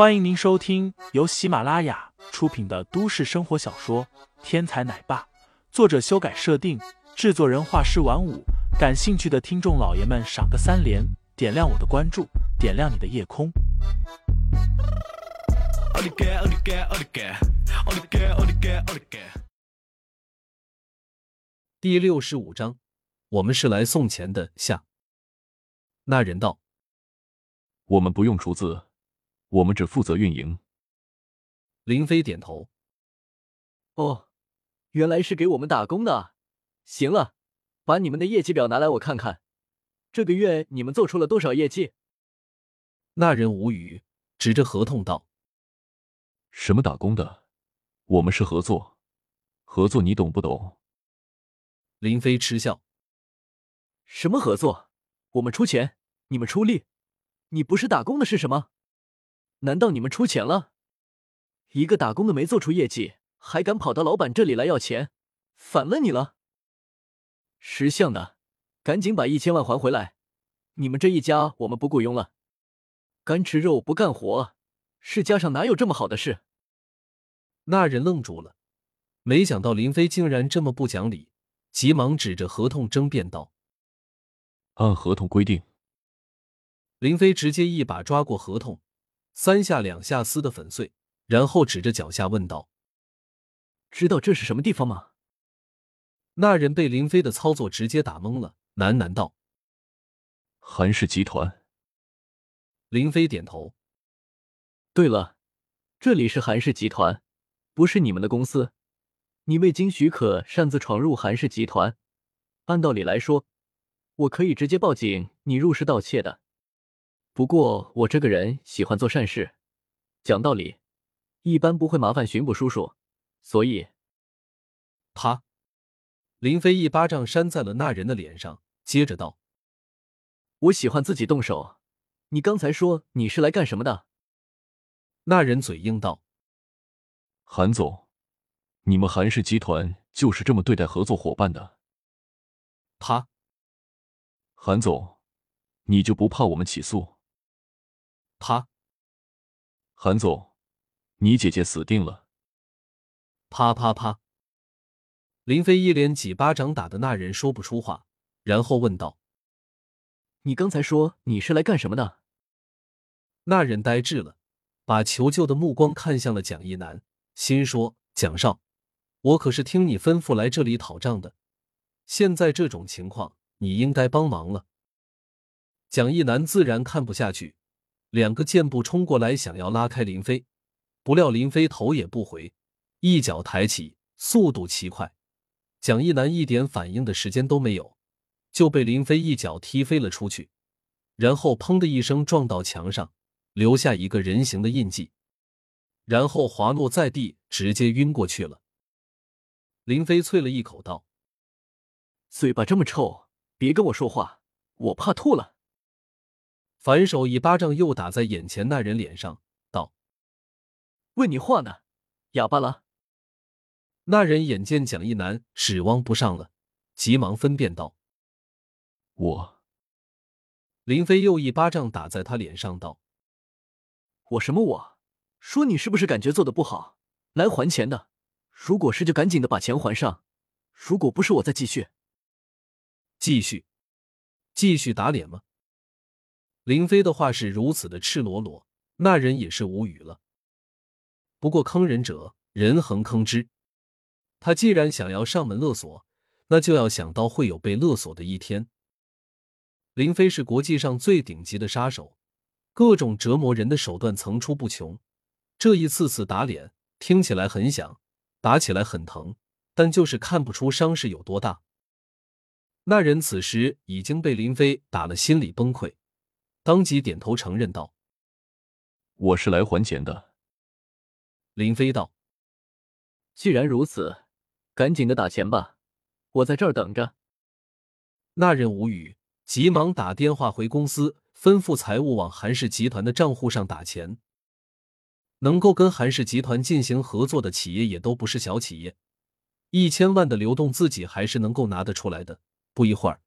欢迎您收听由喜马拉雅出品的都市生活小说《天才奶爸》，作者修改设定，制作人画师晚舞。感兴趣的听众老爷们，赏个三连，点亮我的关注，点亮你的夜空。第六十五章，我们是来送钱的。下，那人道：“我们不用出资。”我们只负责运营。林飞点头。哦，原来是给我们打工的。行了，把你们的业绩表拿来我看看，这个月你们做出了多少业绩？那人无语，指着合同道：“什么打工的？我们是合作，合作你懂不懂？”林飞嗤笑：“什么合作？我们出钱，你们出力，你不是打工的是什么？”难道你们出钱了？一个打工的没做出业绩，还敢跑到老板这里来要钱，反了你了！识相的，赶紧把一千万还回来！你们这一家我们不雇佣了，干吃肉不干活，世家上哪有这么好的事？那人愣住了，没想到林飞竟然这么不讲理，急忙指着合同争辩道：“按合同规定。”林飞直接一把抓过合同。三下两下撕得粉碎，然后指着脚下问道：“知道这是什么地方吗？”那人被林飞的操作直接打懵了，喃喃道：“韩氏集团。”林飞点头：“对了，这里是韩氏集团，不是你们的公司。你未经许可擅自闯入韩氏集团，按道理来说，我可以直接报警，你入室盗窃的。”不过我这个人喜欢做善事，讲道理，一般不会麻烦巡捕叔叔，所以，啪！林飞一巴掌扇在了那人的脸上，接着道：“我喜欢自己动手，你刚才说你是来干什么的？”那人嘴硬道：“韩总，你们韩氏集团就是这么对待合作伙伴的。”啪！韩总，你就不怕我们起诉？啪！韩总，你姐姐死定了！啪啪啪！林飞一连几巴掌打的那人说不出话，然后问道：“你刚才说你是来干什么的？”那人呆滞了，把求救的目光看向了蒋一南，心说：“蒋少，我可是听你吩咐来这里讨账的，现在这种情况，你应该帮忙了。”蒋一南自然看不下去。两个箭步冲过来，想要拉开林飞，不料林飞头也不回，一脚抬起，速度奇快，蒋一楠一点反应的时间都没有，就被林飞一脚踢飞了出去，然后砰的一声撞到墙上，留下一个人形的印记，然后滑落在地，直接晕过去了。林飞啐了一口道：“嘴巴这么臭，别跟我说话，我怕吐了。”反手一巴掌又打在眼前那人脸上，道：“问你话呢，哑巴了。”那人眼见蒋一楠指望不上了，急忙分辨道：“我。”林飞又一巴掌打在他脸上，道：“我什么我？说你是不是感觉做的不好，来还钱的？如果是，就赶紧的把钱还上；如果不是，我再继续。继续，继续打脸吗？”林飞的话是如此的赤裸裸，那人也是无语了。不过坑人者人恒坑之，他既然想要上门勒索，那就要想到会有被勒索的一天。林飞是国际上最顶级的杀手，各种折磨人的手段层出不穷。这一次次打脸听起来很响，打起来很疼，但就是看不出伤势有多大。那人此时已经被林飞打了，心理崩溃。当即点头承认道：“我是来还钱的。”林飞道：“既然如此，赶紧的打钱吧，我在这儿等着。”那人无语，急忙打电话回公司，吩咐财务往韩氏集团的账户上打钱。能够跟韩氏集团进行合作的企业也都不是小企业，一千万的流动自己还是能够拿得出来的。不一会儿，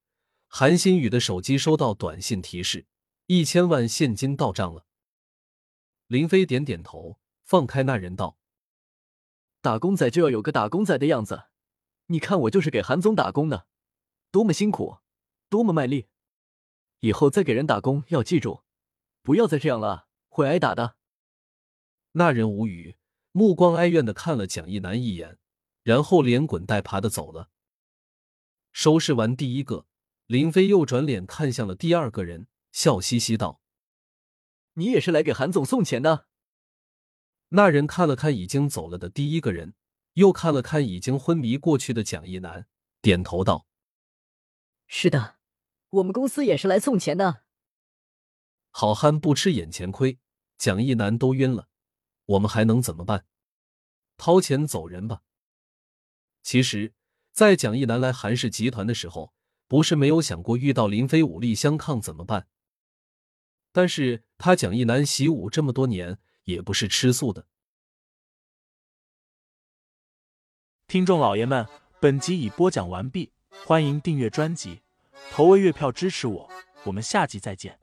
韩新宇的手机收到短信提示。一千万现金到账了。林飞点点头，放开那人道：“打工仔就要有个打工仔的样子，你看我就是给韩总打工的，多么辛苦，多么卖力。以后再给人打工要记住，不要再这样了，会挨打的。”那人无语，目光哀怨的看了蒋一南一眼，然后连滚带爬的走了。收拾完第一个，林飞又转脸看向了第二个人，笑嘻嘻道：“你也是来给韩总送钱的？”那人看了看已经走了的第一个人，又看了看已经昏迷过去的蒋一南，点头道：“是的，我们公司也是来送钱的。”好汉不吃眼前亏，蒋一南都晕了。我们还能怎么办？掏钱走人吧。其实，在蒋一南来韩氏集团的时候，不是没有想过遇到林飞武力相抗怎么办。但是他蒋一南习武这么多年，也不是吃素的。听众老爷们，本集已播讲完毕，欢迎订阅专辑，投喂月票支持我，我们下集再见。